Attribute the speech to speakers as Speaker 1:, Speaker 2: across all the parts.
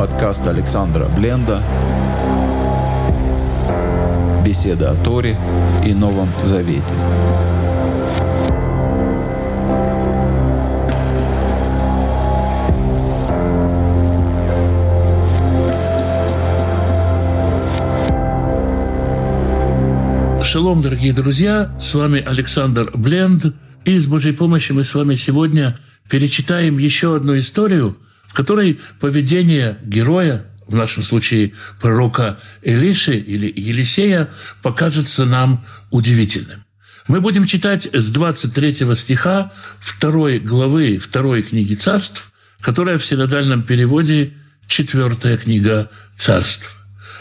Speaker 1: Подкаст Александра Бленда. Беседа о Торе и Новом Завете.
Speaker 2: Шалом, дорогие друзья! С вами Александр Бленд. И с Божьей помощью мы с вами сегодня перечитаем еще одну историю, в которой поведение героя, в нашем случае пророка Элиши или Елисея, покажется нам удивительным. Мы будем читать с 23 стиха 2 главы 2 книги царств, которая в синодальном переводе четвертая книга царств.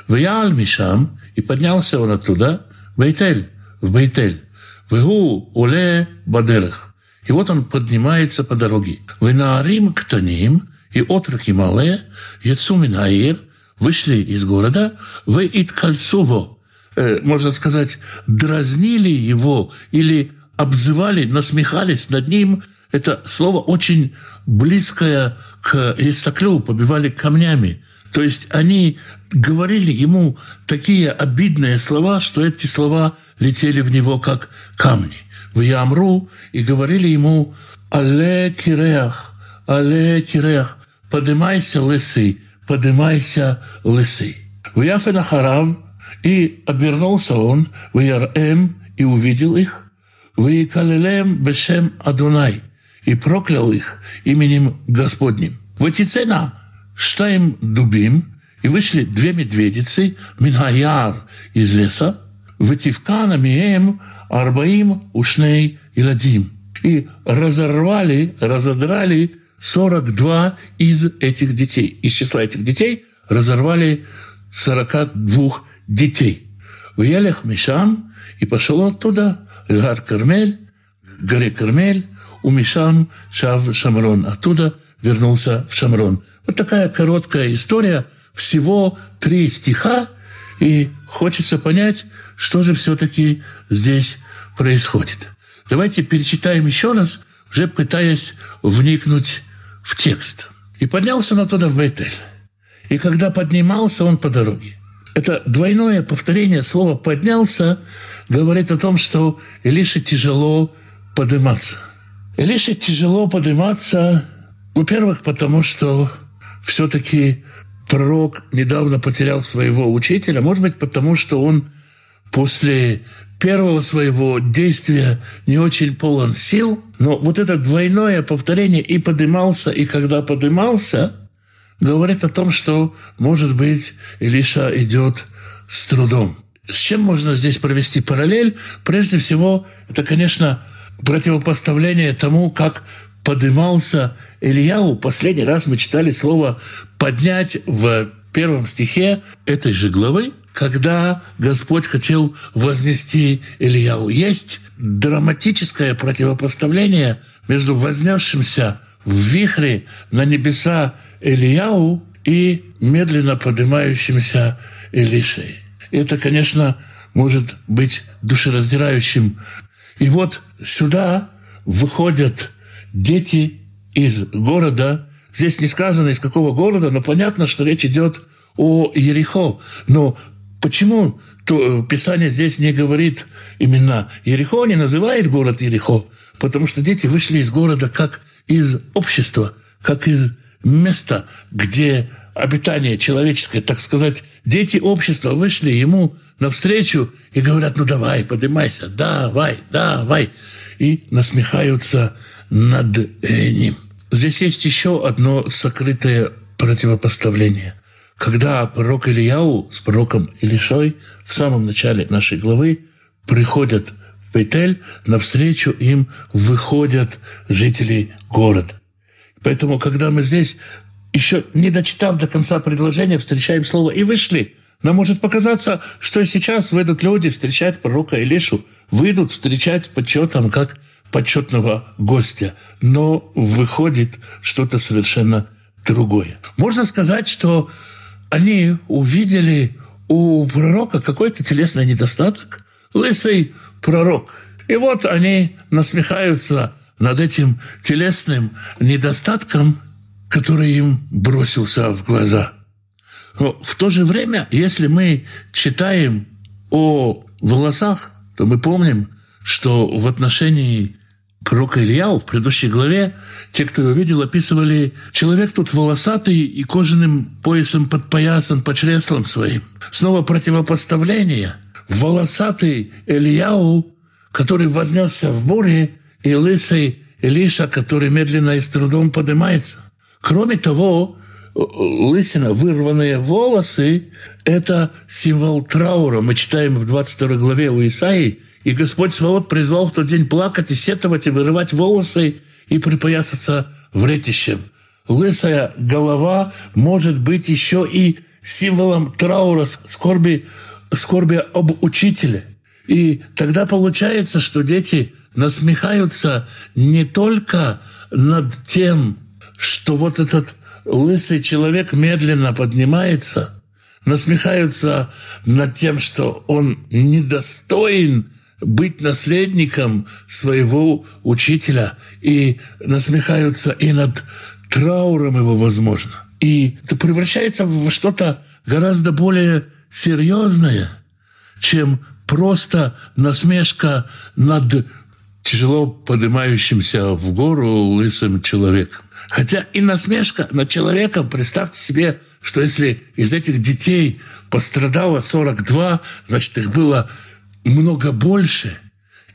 Speaker 2: «Вял Мишам» и поднялся он оттуда, Бейтель, в Бейтель. Вегу уле бадерах. И вот он поднимается по дороге. Вы на Рим ктаним и отроки малые, Яцуминаир, вышли из города, вы иткальцово, э, можно сказать, дразнили его или обзывали, насмехались над ним. Это слово очень близкое к Исаклю, побивали камнями. То есть они говорили ему такие обидные слова, что эти слова летели в него как камни. В Ямру и говорили ему «Але киреах, але киреах, поднимайся, лысы, поднимайся, лысы». В Яфенахарав и обернулся он в Ярем и увидел их, в Икалелем Бешем Адунай и проклял их именем Господним. Ватицена штаем дубим, и вышли две медведицы, Минхаяр из леса, Вативкана Мием Арбаим Ушней Иладим. И разорвали, разодрали 42 из этих детей. Из числа этих детей разорвали 42 детей. В Ялях Мишам и пошел оттуда, Гар Кармель, горе Кармель, у Мишам Шав Шамрон. Оттуда вернулся в Шамрон. Вот такая короткая история, всего три стиха, и хочется понять, что же все-таки здесь происходит. Давайте перечитаем еще раз, уже пытаясь вникнуть в текст. «И поднялся он оттуда в Бейтель. И когда поднимался он по дороге». Это двойное повторение слова «поднялся» говорит о том, что Илише тяжело подниматься. Илише тяжело подниматься, во-первых, потому что все-таки пророк недавно потерял своего учителя, может быть, потому что он после первого своего действия не очень полон сил, но вот это двойное повторение и подымался, и когда подымался, говорит о том, что, может быть, Илиша идет с трудом. С чем можно здесь провести параллель? Прежде всего, это, конечно, противопоставление тому, как подымался Ильяу. Последний раз мы читали слово «поднять» в первом стихе этой же главы, когда Господь хотел вознести Ильяу. Есть драматическое противопоставление между вознесшимся в вихре на небеса Ильяу и медленно поднимающимся Илишей. Это, конечно, может быть душераздирающим. И вот сюда выходят дети из города. Здесь не сказано, из какого города, но понятно, что речь идет о Ерехо. Но почему то Писание здесь не говорит именно Ерехо, не называет город Ерехо? Потому что дети вышли из города как из общества, как из места, где обитание человеческое, так сказать, дети общества вышли ему навстречу и говорят, ну давай, поднимайся, давай, давай. И насмехаются над ним. Здесь есть еще одно сокрытое противопоставление. Когда пророк Ильяу с пророком Илишой в самом начале нашей главы приходят в Бейтель, навстречу им выходят жители города. Поэтому, когда мы здесь, еще не дочитав до конца предложения, встречаем слово «и вышли», нам может показаться, что сейчас выйдут люди встречать пророка Илишу, выйдут встречать с почетом, как почетного гостя, но выходит что-то совершенно другое. Можно сказать, что они увидели у пророка какой-то телесный недостаток, лысый пророк. И вот они насмехаются над этим телесным недостатком, который им бросился в глаза. Но в то же время, если мы читаем о волосах, то мы помним, что в отношении пророка Ильяу в предыдущей главе те, кто его видел, описывали человек тут волосатый и кожаным поясом подпоясан по чреслам своим. Снова противопоставление. Волосатый Ильяу, который вознесся в море, и лысый Илиша, который медленно и с трудом поднимается. Кроме того, лысина, вырванные волосы – это символ траура. Мы читаем в 22 главе у Исаии, «И Господь Свобод призвал в тот день плакать и сетовать, и вырывать волосы, и припоясаться вретищем». Лысая голова может быть еще и символом траура, скорби, скорби об учителе. И тогда получается, что дети насмехаются не только над тем, что вот этот лысый человек медленно поднимается, насмехаются над тем, что он недостоин быть наследником своего учителя, и насмехаются и над трауром его, возможно. И это превращается в что-то гораздо более серьезное, чем просто насмешка над тяжело поднимающимся в гору лысым человеком. Хотя и насмешка над человеком, представьте себе, что если из этих детей пострадало 42, значит, их было много больше.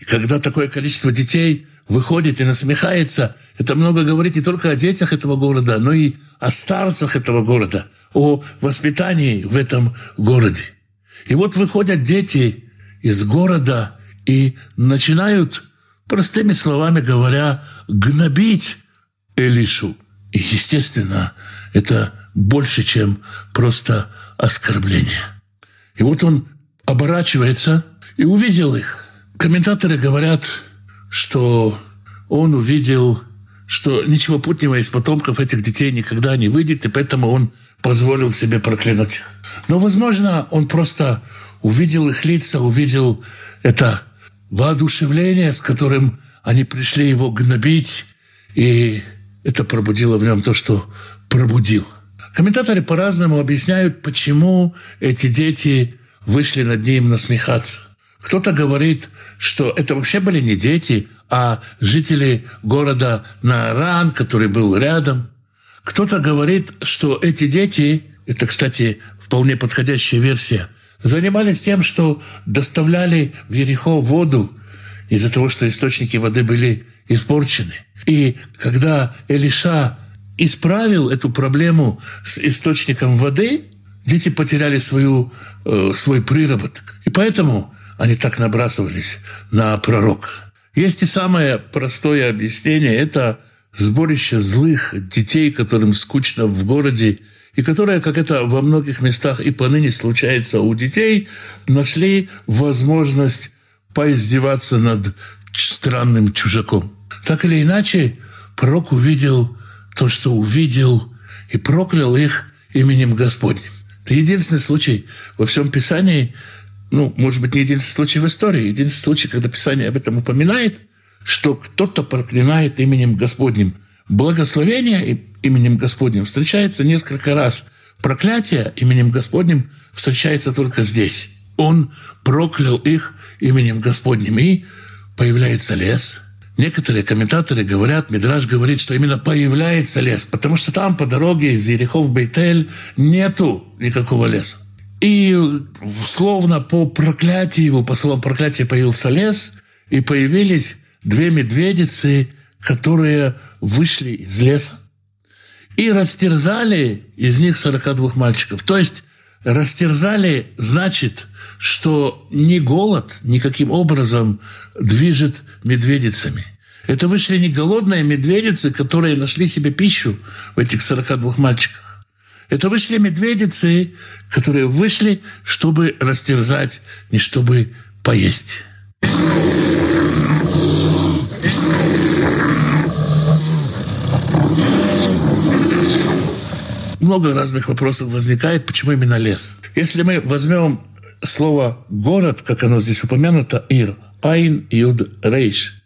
Speaker 2: И когда такое количество детей выходит и насмехается, это много говорит не только о детях этого города, но и о старцах этого города, о воспитании в этом городе. И вот выходят дети из города и начинают, простыми словами говоря, гнобить Элишу. И, естественно, это больше, чем просто оскорбление. И вот он оборачивается и увидел их. Комментаторы говорят, что он увидел, что ничего путнего из потомков этих детей никогда не выйдет, и поэтому он позволил себе проклинать их. Но, возможно, он просто увидел их лица, увидел это воодушевление, с которым они пришли его гнобить, и это пробудило в нем то, что пробудил. Комментаторы по-разному объясняют, почему эти дети вышли над ним насмехаться. Кто-то говорит, что это вообще были не дети, а жители города Нааран, который был рядом. Кто-то говорит, что эти дети, это, кстати, вполне подходящая версия, занимались тем, что доставляли в Ерехо воду из-за того, что источники воды были испорчены. И когда Элиша исправил эту проблему с источником воды, дети потеряли свою, э, свой приработок. И поэтому они так набрасывались на пророка. Есть и самое простое объяснение – это сборище злых детей, которым скучно в городе, и которые, как это во многих местах и поныне случается у детей, нашли возможность поиздеваться над странным чужаком. Так или иначе, пророк увидел то, что увидел, и проклял их именем Господним. Это единственный случай во всем Писании, ну, может быть, не единственный случай в истории, единственный случай, когда Писание об этом упоминает, что кто-то проклинает именем Господним. Благословение именем Господним встречается несколько раз. Проклятие именем Господним встречается только здесь. Он проклял их именем Господним. И появляется лес. Некоторые комментаторы говорят, Мидраж говорит, что именно появляется лес, потому что там по дороге из Ерехов в Бейтель нету никакого леса. И словно по проклятию по словам проклятия появился лес, и появились две медведицы, которые вышли из леса и растерзали из них 42 мальчиков. То есть растерзали, значит, что не голод никаким образом движет медведицами. Это вышли не голодные медведицы, которые нашли себе пищу в этих 42 мальчиках. Это вышли медведицы, которые вышли, чтобы растерзать, не чтобы поесть. Много разных вопросов возникает, почему именно лес. Если мы возьмем слово «город», как оно здесь упомянуто, «ир», «айн», «юд», «рейш».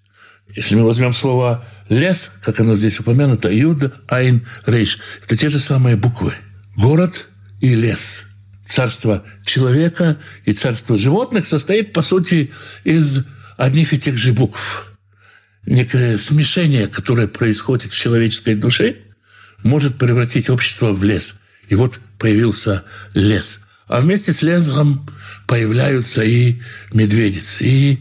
Speaker 2: Если мы возьмем слово «лес», как оно здесь упомянуто, «юд», «айн», «рейш», это те же самые буквы. Город и лес. Царство человека и царство животных состоит, по сути, из одних и тех же букв. Некое смешение, которое происходит в человеческой душе, может превратить общество в лес. И вот появился лес. А вместе с лесом появляются и медведицы. И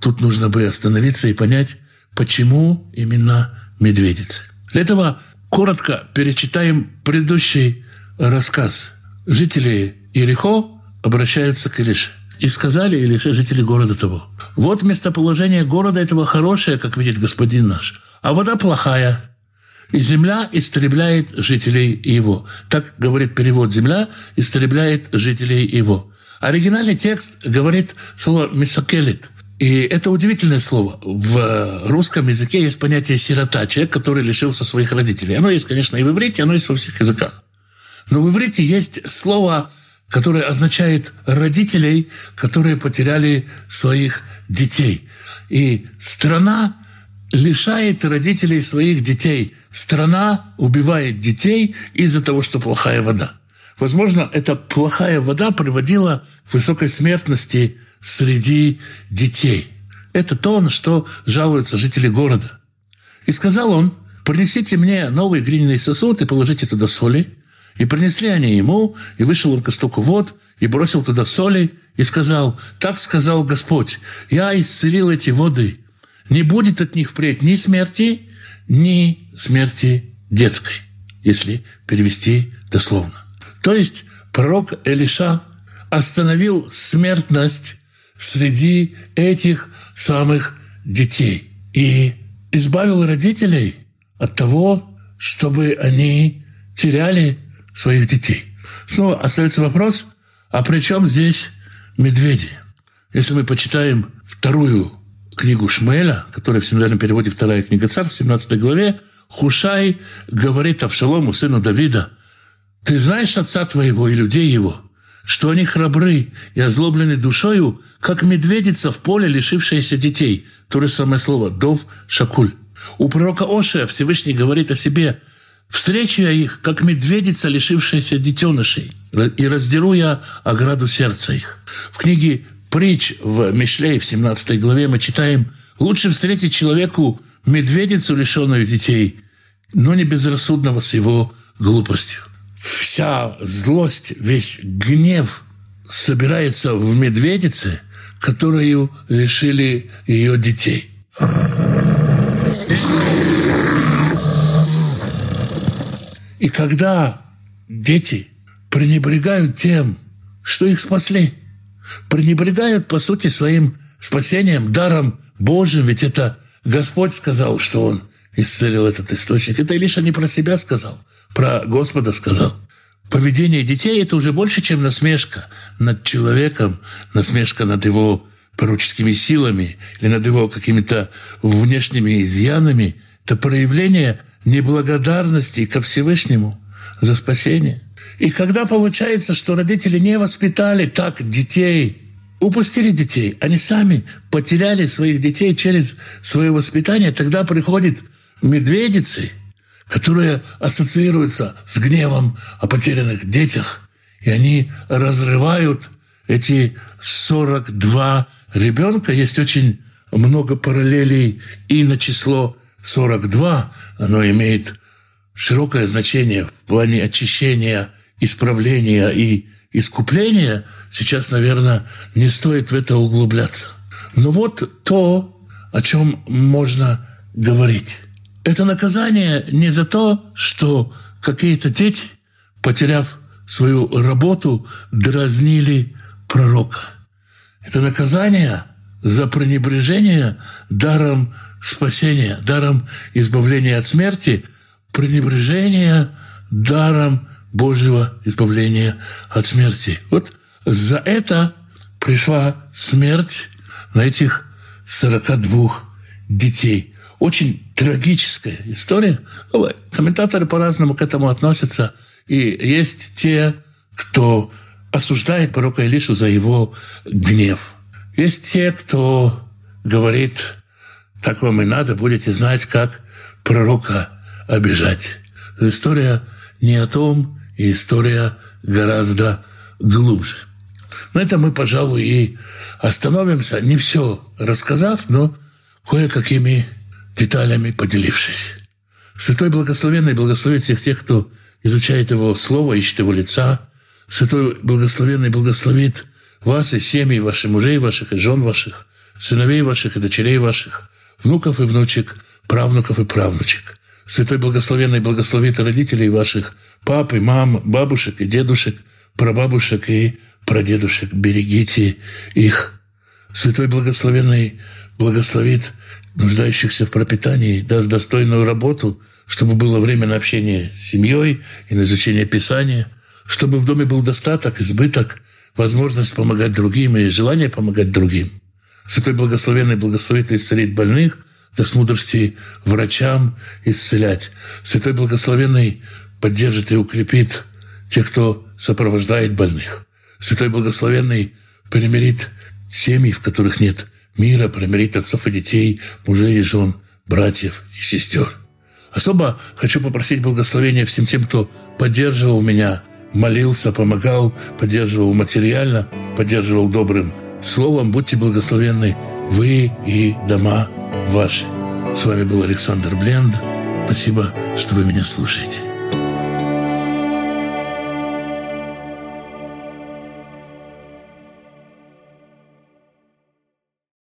Speaker 2: тут нужно бы остановиться и понять, почему именно медведицы. Для этого коротко перечитаем предыдущий рассказ. Жители Ирихо обращаются к Илише. И сказали Илише жители города того. Вот местоположение города этого хорошее, как видит господин наш, а вода плохая. И земля истребляет жителей его. Так говорит перевод «земля истребляет жителей его». Оригинальный текст говорит слово «мисокелит», и это удивительное слово. В русском языке есть понятие «сирота», человек, который лишился своих родителей. Оно есть, конечно, и в иврите, оно есть во всех языках. Но в иврите есть слово, которое означает родителей, которые потеряли своих детей. И страна лишает родителей своих детей. Страна убивает детей из-за того, что плохая вода. Возможно, эта плохая вода приводила к высокой смертности среди детей. Это то, на что жалуются жители города. И сказал он, принесите мне новый глиняный сосуд и положите туда соли. И принесли они ему, и вышел он к истоку вод, и бросил туда соли, и сказал, так сказал Господь, я исцелил эти воды. Не будет от них впредь ни смерти, ни смерти детской, если перевести дословно. То есть пророк Элиша остановил смертность среди этих самых детей и избавил родителей от того, чтобы они теряли своих детей. Снова остается вопрос, а при чем здесь медведи? Если мы почитаем вторую книгу Шмеля, которая в синодальном переводе вторая книга царств, в 17 главе, Хушай говорит Авшалому, сыну Давида, «Ты знаешь отца твоего и людей его, что они храбры и озлоблены душою, как медведица в поле, лишившаяся детей». То же самое слово «дов шакуль». У пророка Ошия Всевышний говорит о себе «Встречу я их, как медведица, лишившаяся детенышей, и раздеру я ограду сердца их». В книге «Притч» в Мишлей в 17 главе мы читаем «Лучше встретить человеку медведицу, лишенную детей, но не безрассудного с его глупостью» вся злость, весь гнев собирается в медведице, которую лишили ее детей. И когда дети пренебрегают тем, что их спасли, пренебрегают, по сути, своим спасением, даром Божьим, ведь это Господь сказал, что Он исцелил этот источник. Это Илиша не про себя сказал – про Господа сказал. Поведение детей – это уже больше, чем насмешка над человеком, насмешка над его пророческими силами или над его какими-то внешними изъянами. Это проявление неблагодарности ко Всевышнему за спасение. И когда получается, что родители не воспитали так детей, упустили детей, они сами потеряли своих детей через свое воспитание, тогда приходит медведицы – которые ассоциируются с гневом о потерянных детях, и они разрывают эти 42 ребенка. Есть очень много параллелей и на число 42. Оно имеет широкое значение в плане очищения, исправления и искупления. Сейчас, наверное, не стоит в это углубляться. Но вот то, о чем можно говорить. Это наказание не за то, что какие-то дети, потеряв свою работу, дразнили пророка. Это наказание за пренебрежение даром спасения, даром избавления от смерти, пренебрежение даром Божьего избавления от смерти. Вот за это пришла смерть на этих 42 детей. Очень трагическая история. Комментаторы по-разному к этому относятся. И есть те, кто осуждает пророка Илишу за его гнев. Есть те, кто говорит, так вам и надо, будете знать, как пророка обижать. история не о том, и история гораздо глубже. На этом мы, пожалуй, и остановимся, не все рассказав, но кое-какими деталями поделившись. Святой Благословенный благословит всех тех, кто изучает Его Слово, ищет Его лица. Святой Благословенный благословит вас и семьи ваших мужей ваших и жен ваших, сыновей ваших и дочерей ваших, внуков и внучек, правнуков и правнучек. Святой Благословенный благословит родителей ваших, пап и мам, бабушек и дедушек, прабабушек и прадедушек. Берегите их. Святой Благословенный благословит нуждающихся в пропитании, даст достойную работу, чтобы было время на общение с семьей и на изучение Писания, чтобы в доме был достаток, избыток, возможность помогать другим и желание помогать другим. Святой Благословенный благословит и исцелит больных, даст мудрости врачам исцелять. Святой Благословенный поддержит и укрепит тех, кто сопровождает больных. Святой Благословенный примирит семьи, в которых нет мира, примирит отцов и детей, мужей и жен, братьев и сестер. Особо хочу попросить благословения всем тем, кто поддерживал меня, молился, помогал, поддерживал материально, поддерживал добрым словом. Будьте благословенны вы и дома ваши. С вами был Александр Бленд. Спасибо, что вы меня слушаете.